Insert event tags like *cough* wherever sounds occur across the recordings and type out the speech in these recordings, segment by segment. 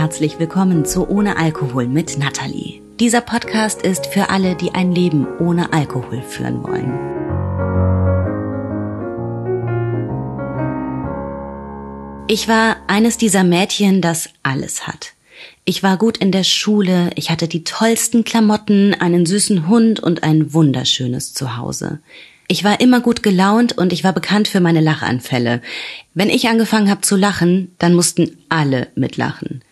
Herzlich willkommen zu Ohne Alkohol mit Natalie. Dieser Podcast ist für alle, die ein Leben ohne Alkohol führen wollen. Ich war eines dieser Mädchen, das alles hat. Ich war gut in der Schule, ich hatte die tollsten Klamotten, einen süßen Hund und ein wunderschönes Zuhause. Ich war immer gut gelaunt und ich war bekannt für meine Lachanfälle. Wenn ich angefangen habe zu lachen, dann mussten alle mitlachen.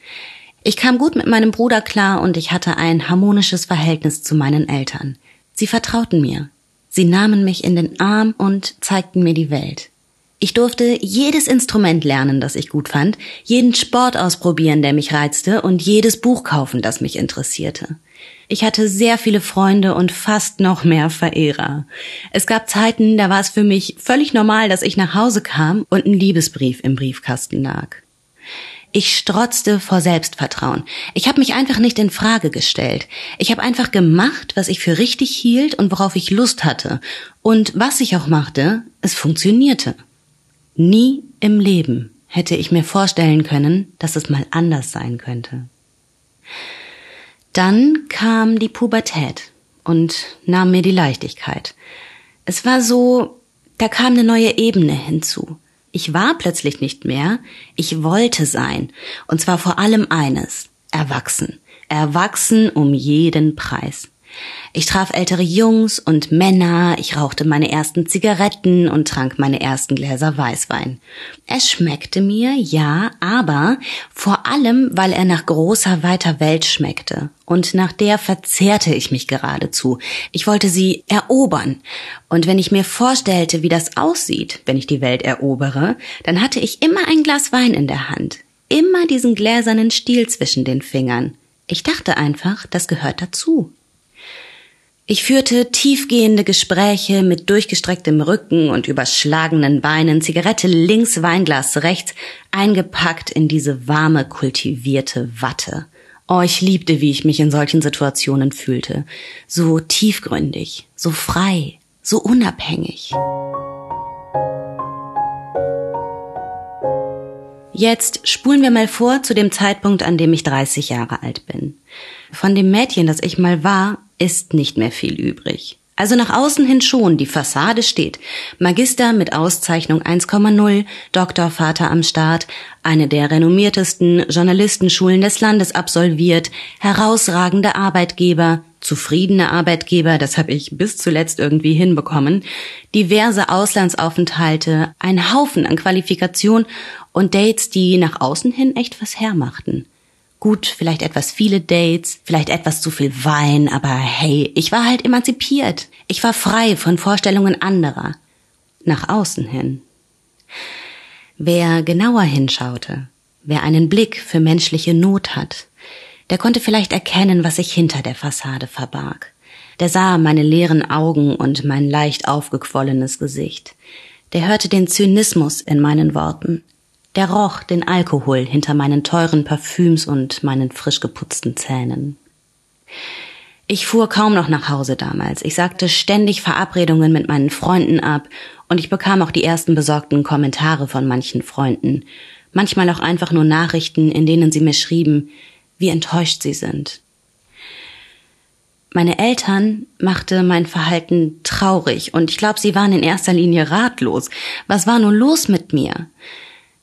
Ich kam gut mit meinem Bruder klar und ich hatte ein harmonisches Verhältnis zu meinen Eltern. Sie vertrauten mir. Sie nahmen mich in den Arm und zeigten mir die Welt. Ich durfte jedes Instrument lernen, das ich gut fand, jeden Sport ausprobieren, der mich reizte, und jedes Buch kaufen, das mich interessierte. Ich hatte sehr viele Freunde und fast noch mehr Verehrer. Es gab Zeiten, da war es für mich völlig normal, dass ich nach Hause kam und ein Liebesbrief im Briefkasten lag. Ich strotzte vor Selbstvertrauen. Ich habe mich einfach nicht in Frage gestellt. Ich habe einfach gemacht, was ich für richtig hielt und worauf ich Lust hatte. Und was ich auch machte, es funktionierte. Nie im Leben hätte ich mir vorstellen können, dass es mal anders sein könnte. Dann kam die Pubertät und nahm mir die Leichtigkeit. Es war so, da kam eine neue Ebene hinzu. Ich war plötzlich nicht mehr, ich wollte sein, und zwar vor allem eines, erwachsen, erwachsen um jeden Preis. Ich traf ältere Jungs und Männer, ich rauchte meine ersten Zigaretten und trank meine ersten Gläser Weißwein. Es schmeckte mir, ja, aber vor allem, weil er nach großer, weiter Welt schmeckte. Und nach der verzehrte ich mich geradezu. Ich wollte sie erobern. Und wenn ich mir vorstellte, wie das aussieht, wenn ich die Welt erobere, dann hatte ich immer ein Glas Wein in der Hand. Immer diesen gläsernen Stiel zwischen den Fingern. Ich dachte einfach, das gehört dazu. Ich führte tiefgehende Gespräche mit durchgestrecktem Rücken und überschlagenen Beinen, Zigarette links, Weinglas rechts, eingepackt in diese warme, kultivierte Watte. Oh, ich liebte, wie ich mich in solchen Situationen fühlte. So tiefgründig, so frei, so unabhängig. Jetzt spulen wir mal vor zu dem Zeitpunkt, an dem ich 30 Jahre alt bin. Von dem Mädchen, das ich mal war, ist nicht mehr viel übrig. Also nach außen hin schon, die Fassade steht. Magister mit Auszeichnung 1,0, Doktorvater am Start, eine der renommiertesten Journalistenschulen des Landes absolviert, herausragende Arbeitgeber, zufriedene Arbeitgeber, das habe ich bis zuletzt irgendwie hinbekommen, diverse Auslandsaufenthalte, ein Haufen an Qualifikation und Dates, die nach außen hin echt was hermachten. Gut, vielleicht etwas viele Dates, vielleicht etwas zu viel Wein, aber hey, ich war halt emanzipiert. Ich war frei von Vorstellungen anderer. Nach außen hin. Wer genauer hinschaute, wer einen Blick für menschliche Not hat, der konnte vielleicht erkennen, was sich hinter der Fassade verbarg. Der sah meine leeren Augen und mein leicht aufgequollenes Gesicht. Der hörte den Zynismus in meinen Worten. Der roch den Alkohol hinter meinen teuren Parfüms und meinen frisch geputzten Zähnen. Ich fuhr kaum noch nach Hause damals. Ich sagte ständig Verabredungen mit meinen Freunden ab und ich bekam auch die ersten besorgten Kommentare von manchen Freunden. Manchmal auch einfach nur Nachrichten, in denen sie mir schrieben, wie enttäuscht sie sind. Meine Eltern machte mein Verhalten traurig und ich glaube, sie waren in erster Linie ratlos. Was war nun los mit mir?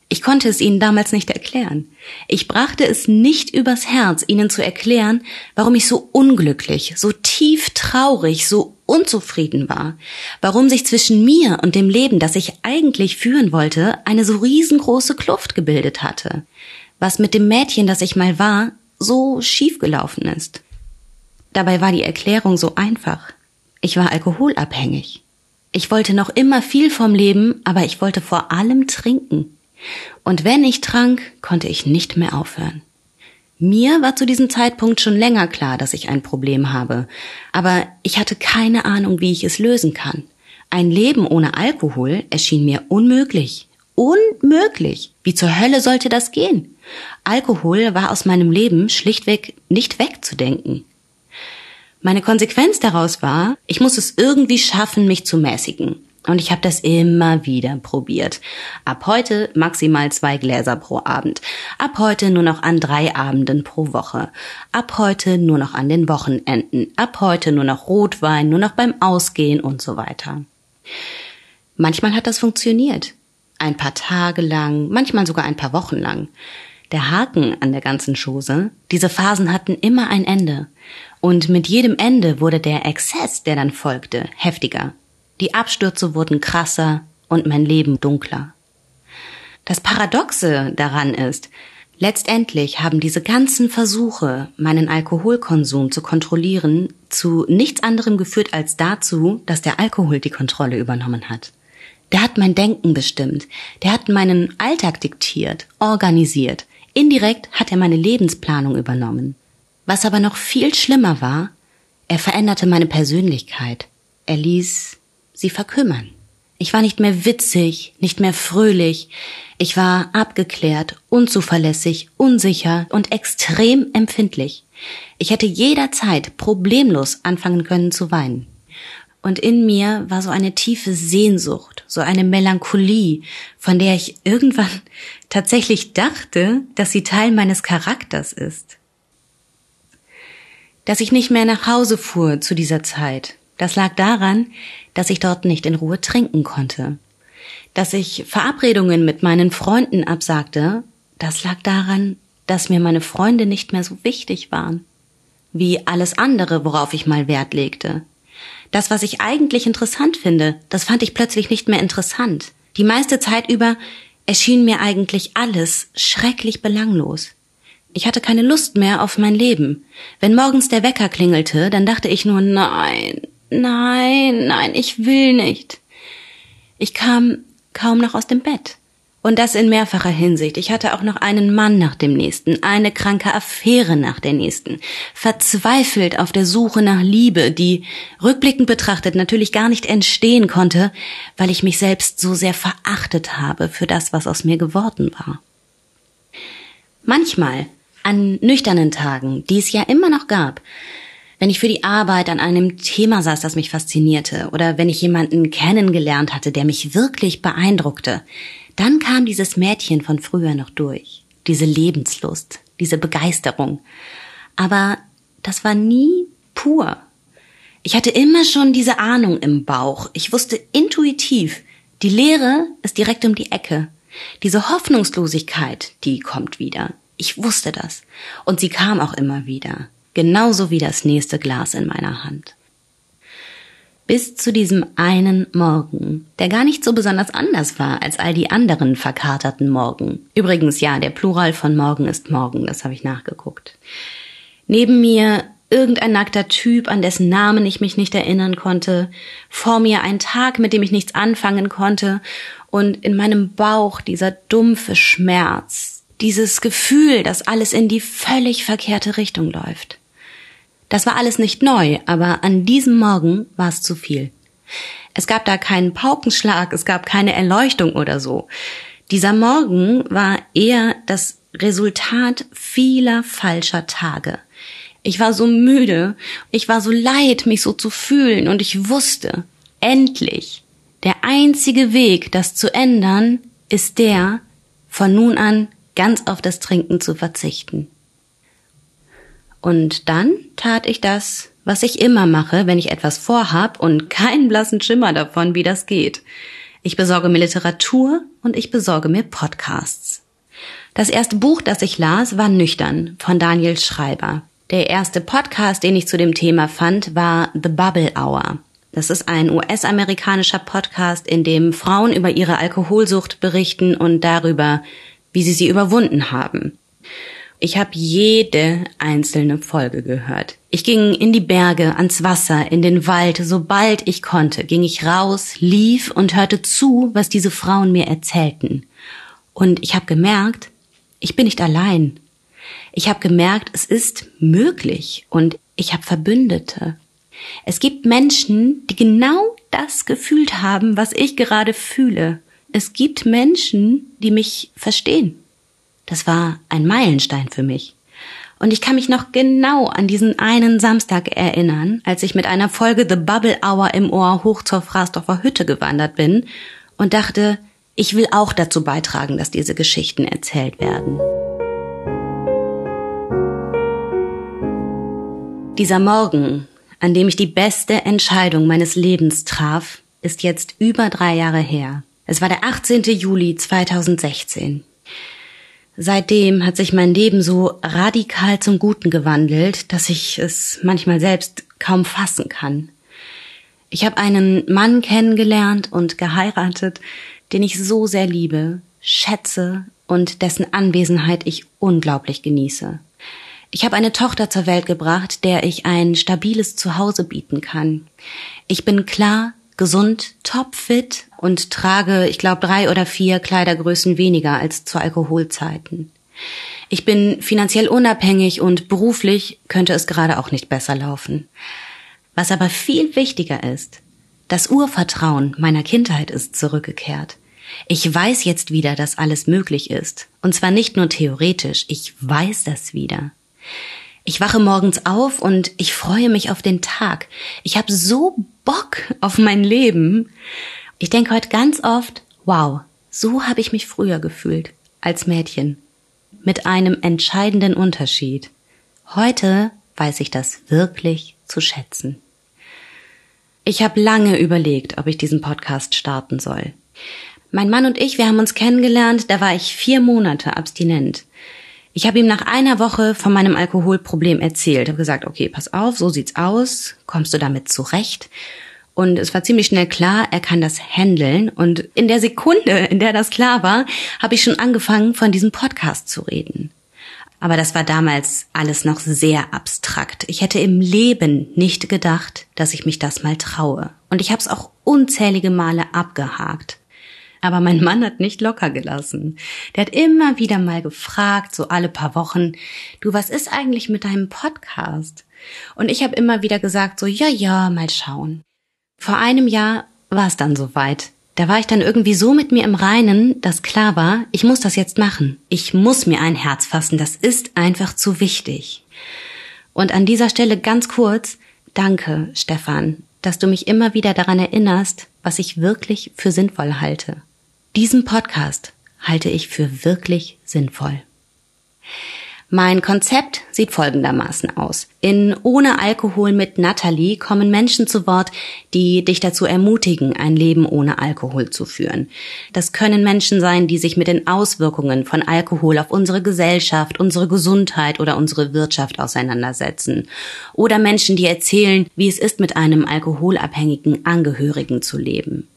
Ich konnte es ihnen damals nicht erklären. Ich brachte es nicht übers Herz, ihnen zu erklären, warum ich so unglücklich, so tief traurig, so unzufrieden war, warum sich zwischen mir und dem Leben, das ich eigentlich führen wollte, eine so riesengroße Kluft gebildet hatte, was mit dem Mädchen, das ich mal war, so schiefgelaufen ist. Dabei war die Erklärung so einfach. Ich war alkoholabhängig. Ich wollte noch immer viel vom Leben, aber ich wollte vor allem trinken. Und wenn ich trank, konnte ich nicht mehr aufhören. Mir war zu diesem Zeitpunkt schon länger klar, dass ich ein Problem habe, aber ich hatte keine Ahnung, wie ich es lösen kann. Ein Leben ohne Alkohol erschien mir unmöglich. Unmöglich. Wie zur Hölle sollte das gehen? Alkohol war aus meinem Leben schlichtweg nicht wegzudenken. Meine Konsequenz daraus war, ich muss es irgendwie schaffen, mich zu mäßigen. Und ich habe das immer wieder probiert. Ab heute maximal zwei Gläser pro Abend. Ab heute nur noch an drei Abenden pro Woche. Ab heute nur noch an den Wochenenden. Ab heute nur noch Rotwein, nur noch beim Ausgehen und so weiter. Manchmal hat das funktioniert. Ein paar Tage lang, manchmal sogar ein paar Wochen lang. Der Haken an der ganzen Chose, diese Phasen hatten immer ein Ende. Und mit jedem Ende wurde der Exzess, der dann folgte, heftiger. Die Abstürze wurden krasser und mein Leben dunkler. Das Paradoxe daran ist, letztendlich haben diese ganzen Versuche, meinen Alkoholkonsum zu kontrollieren, zu nichts anderem geführt als dazu, dass der Alkohol die Kontrolle übernommen hat. Der hat mein Denken bestimmt, der hat meinen Alltag diktiert, organisiert, indirekt hat er meine Lebensplanung übernommen. Was aber noch viel schlimmer war, er veränderte meine Persönlichkeit. Er ließ sie verkümmern. Ich war nicht mehr witzig, nicht mehr fröhlich. Ich war abgeklärt, unzuverlässig, unsicher und extrem empfindlich. Ich hätte jederzeit problemlos anfangen können zu weinen. Und in mir war so eine tiefe Sehnsucht, so eine Melancholie, von der ich irgendwann *laughs* tatsächlich dachte, dass sie Teil meines Charakters ist. Dass ich nicht mehr nach Hause fuhr zu dieser Zeit, das lag daran, dass ich dort nicht in Ruhe trinken konnte. Dass ich Verabredungen mit meinen Freunden absagte, das lag daran, dass mir meine Freunde nicht mehr so wichtig waren. Wie alles andere, worauf ich mal Wert legte. Das, was ich eigentlich interessant finde, das fand ich plötzlich nicht mehr interessant. Die meiste Zeit über erschien mir eigentlich alles schrecklich belanglos. Ich hatte keine Lust mehr auf mein Leben. Wenn morgens der Wecker klingelte, dann dachte ich nur, nein, Nein, nein, ich will nicht. Ich kam kaum noch aus dem Bett. Und das in mehrfacher Hinsicht. Ich hatte auch noch einen Mann nach dem nächsten, eine kranke Affäre nach der nächsten, verzweifelt auf der Suche nach Liebe, die rückblickend betrachtet natürlich gar nicht entstehen konnte, weil ich mich selbst so sehr verachtet habe für das, was aus mir geworden war. Manchmal, an nüchternen Tagen, die es ja immer noch gab, wenn ich für die Arbeit an einem Thema saß, das mich faszinierte, oder wenn ich jemanden kennengelernt hatte, der mich wirklich beeindruckte, dann kam dieses Mädchen von früher noch durch. Diese Lebenslust, diese Begeisterung. Aber das war nie pur. Ich hatte immer schon diese Ahnung im Bauch. Ich wusste intuitiv, die Lehre ist direkt um die Ecke. Diese Hoffnungslosigkeit, die kommt wieder. Ich wusste das. Und sie kam auch immer wieder genauso wie das nächste Glas in meiner Hand. Bis zu diesem einen Morgen, der gar nicht so besonders anders war als all die anderen verkaterten Morgen. Übrigens, ja, der Plural von Morgen ist Morgen, das habe ich nachgeguckt. Neben mir irgendein nackter Typ, an dessen Namen ich mich nicht erinnern konnte, vor mir ein Tag, mit dem ich nichts anfangen konnte, und in meinem Bauch dieser dumpfe Schmerz, dieses Gefühl, dass alles in die völlig verkehrte Richtung läuft. Das war alles nicht neu, aber an diesem Morgen war es zu viel. Es gab da keinen Paukenschlag, es gab keine Erleuchtung oder so. Dieser Morgen war eher das Resultat vieler falscher Tage. Ich war so müde, ich war so leid, mich so zu fühlen, und ich wusste, endlich, der einzige Weg, das zu ändern, ist der, von nun an ganz auf das Trinken zu verzichten. Und dann tat ich das, was ich immer mache, wenn ich etwas vorhab und keinen blassen Schimmer davon, wie das geht. Ich besorge mir Literatur und ich besorge mir Podcasts. Das erste Buch, das ich las, war Nüchtern von Daniel Schreiber. Der erste Podcast, den ich zu dem Thema fand, war The Bubble Hour. Das ist ein US-amerikanischer Podcast, in dem Frauen über ihre Alkoholsucht berichten und darüber, wie sie sie überwunden haben. Ich habe jede einzelne Folge gehört. Ich ging in die Berge, ans Wasser, in den Wald, sobald ich konnte, ging ich raus, lief und hörte zu, was diese Frauen mir erzählten. Und ich habe gemerkt, ich bin nicht allein. Ich habe gemerkt, es ist möglich und ich habe Verbündete. Es gibt Menschen, die genau das gefühlt haben, was ich gerade fühle. Es gibt Menschen, die mich verstehen. Das war ein Meilenstein für mich. Und ich kann mich noch genau an diesen einen Samstag erinnern, als ich mit einer Folge The Bubble Hour im Ohr hoch zur Frasdorfer Hütte gewandert bin und dachte, ich will auch dazu beitragen, dass diese Geschichten erzählt werden. Dieser Morgen, an dem ich die beste Entscheidung meines Lebens traf, ist jetzt über drei Jahre her. Es war der 18. Juli 2016. Seitdem hat sich mein Leben so radikal zum Guten gewandelt, dass ich es manchmal selbst kaum fassen kann. Ich habe einen Mann kennengelernt und geheiratet, den ich so sehr liebe, schätze und dessen Anwesenheit ich unglaublich genieße. Ich habe eine Tochter zur Welt gebracht, der ich ein stabiles Zuhause bieten kann. Ich bin klar, gesund, topfit und trage, ich glaube, drei oder vier Kleidergrößen weniger als zu Alkoholzeiten. Ich bin finanziell unabhängig und beruflich könnte es gerade auch nicht besser laufen. Was aber viel wichtiger ist, das Urvertrauen meiner Kindheit ist zurückgekehrt. Ich weiß jetzt wieder, dass alles möglich ist. Und zwar nicht nur theoretisch, ich weiß das wieder. Ich wache morgens auf und ich freue mich auf den Tag. Ich habe so Bock auf mein Leben. Ich denke heute ganz oft, wow, so habe ich mich früher gefühlt als Mädchen. Mit einem entscheidenden Unterschied. Heute weiß ich das wirklich zu schätzen. Ich habe lange überlegt, ob ich diesen Podcast starten soll. Mein Mann und ich, wir haben uns kennengelernt, da war ich vier Monate abstinent. Ich habe ihm nach einer Woche von meinem Alkoholproblem erzählt. Habe gesagt, okay, pass auf, so sieht's aus. Kommst du damit zurecht? Und es war ziemlich schnell klar, er kann das handeln. Und in der Sekunde, in der das klar war, habe ich schon angefangen, von diesem Podcast zu reden. Aber das war damals alles noch sehr abstrakt. Ich hätte im Leben nicht gedacht, dass ich mich das mal traue. Und ich habe es auch unzählige Male abgehakt. Aber mein Mann hat nicht locker gelassen. Der hat immer wieder mal gefragt, so alle paar Wochen, du, was ist eigentlich mit deinem Podcast? Und ich habe immer wieder gesagt, so, ja, ja, mal schauen. Vor einem Jahr war es dann soweit. Da war ich dann irgendwie so mit mir im Reinen, dass klar war, ich muss das jetzt machen. Ich muss mir ein Herz fassen. Das ist einfach zu wichtig. Und an dieser Stelle ganz kurz, danke, Stefan, dass du mich immer wieder daran erinnerst, was ich wirklich für sinnvoll halte. Diesen Podcast halte ich für wirklich sinnvoll. Mein Konzept sieht folgendermaßen aus. In Ohne Alkohol mit Natalie kommen Menschen zu Wort, die dich dazu ermutigen, ein Leben ohne Alkohol zu führen. Das können Menschen sein, die sich mit den Auswirkungen von Alkohol auf unsere Gesellschaft, unsere Gesundheit oder unsere Wirtschaft auseinandersetzen. Oder Menschen, die erzählen, wie es ist, mit einem alkoholabhängigen Angehörigen zu leben.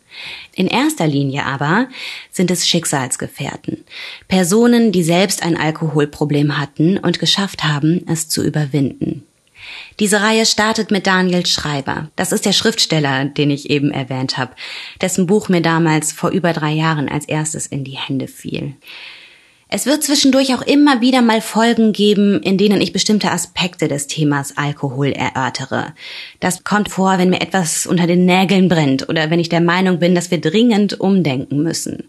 In erster Linie aber sind es Schicksalsgefährten, Personen, die selbst ein Alkoholproblem hatten und geschafft haben, es zu überwinden. Diese Reihe startet mit Daniel Schreiber. Das ist der Schriftsteller, den ich eben erwähnt habe, dessen Buch mir damals vor über drei Jahren als erstes in die Hände fiel. Es wird zwischendurch auch immer wieder mal Folgen geben, in denen ich bestimmte Aspekte des Themas Alkohol erörtere. Das kommt vor, wenn mir etwas unter den Nägeln brennt oder wenn ich der Meinung bin, dass wir dringend umdenken müssen.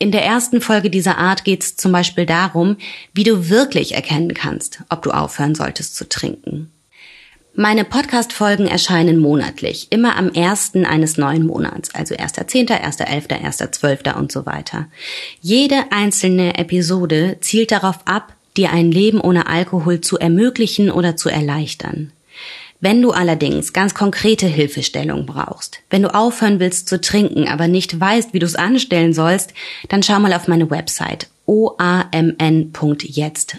In der ersten Folge dieser Art geht es zum Beispiel darum, wie du wirklich erkennen kannst, ob du aufhören solltest zu trinken. Meine Podcast-Folgen erscheinen monatlich, immer am ersten eines neuen Monats, also 1.10., 1.11., 1.12. und so weiter. Jede einzelne Episode zielt darauf ab, dir ein Leben ohne Alkohol zu ermöglichen oder zu erleichtern. Wenn du allerdings ganz konkrete Hilfestellung brauchst, wenn du aufhören willst zu trinken, aber nicht weißt, wie du es anstellen sollst, dann schau mal auf meine Website oamn.jetzt,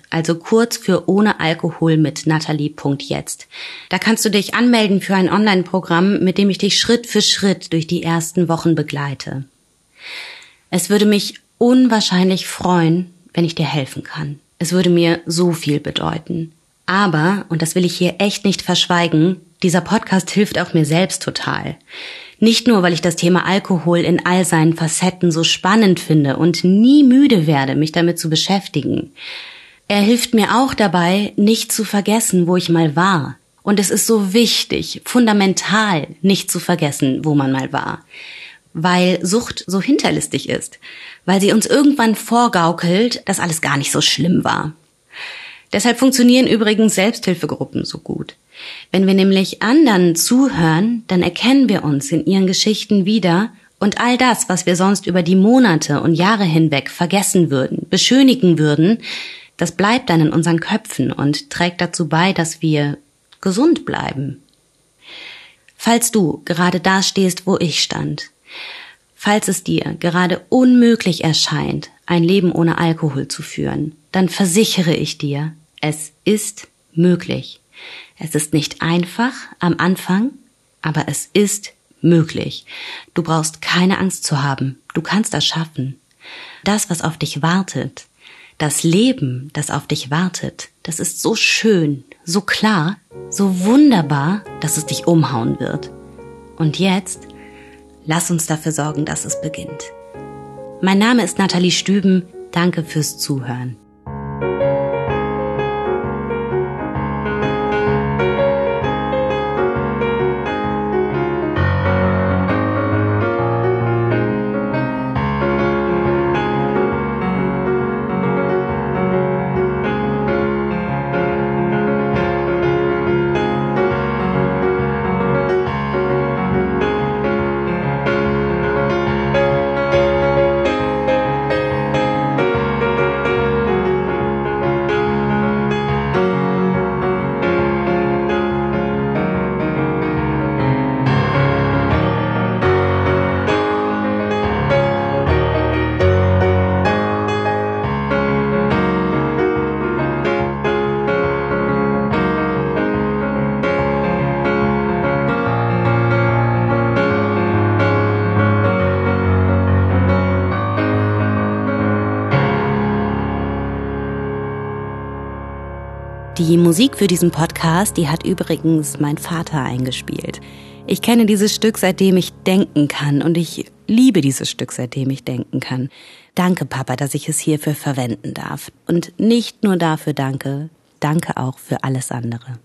also kurz für ohne Alkohol mit Natalie.jetzt. Da kannst du dich anmelden für ein Online-Programm, mit dem ich dich Schritt für Schritt durch die ersten Wochen begleite. Es würde mich unwahrscheinlich freuen, wenn ich dir helfen kann. Es würde mir so viel bedeuten. Aber, und das will ich hier echt nicht verschweigen, dieser Podcast hilft auch mir selbst total. Nicht nur, weil ich das Thema Alkohol in all seinen Facetten so spannend finde und nie müde werde, mich damit zu beschäftigen. Er hilft mir auch dabei, nicht zu vergessen, wo ich mal war. Und es ist so wichtig, fundamental nicht zu vergessen, wo man mal war. Weil Sucht so hinterlistig ist. Weil sie uns irgendwann vorgaukelt, dass alles gar nicht so schlimm war. Deshalb funktionieren übrigens Selbsthilfegruppen so gut. Wenn wir nämlich anderen zuhören, dann erkennen wir uns in ihren Geschichten wieder und all das, was wir sonst über die Monate und Jahre hinweg vergessen würden, beschönigen würden, das bleibt dann in unseren Köpfen und trägt dazu bei, dass wir gesund bleiben. Falls du gerade da stehst, wo ich stand, falls es dir gerade unmöglich erscheint, ein Leben ohne Alkohol zu führen, dann versichere ich dir, es ist möglich. Es ist nicht einfach am Anfang, aber es ist möglich. Du brauchst keine Angst zu haben. Du kannst das schaffen. Das, was auf dich wartet, das Leben, das auf dich wartet, das ist so schön, so klar, so wunderbar, dass es dich umhauen wird. Und jetzt, lass uns dafür sorgen, dass es beginnt. Mein Name ist Nathalie Stüben. Danke fürs Zuhören. Die Musik für diesen Podcast, die hat übrigens mein Vater eingespielt. Ich kenne dieses Stück, seitdem ich denken kann und ich liebe dieses Stück, seitdem ich denken kann. Danke, Papa, dass ich es hierfür verwenden darf. Und nicht nur dafür danke, danke auch für alles andere.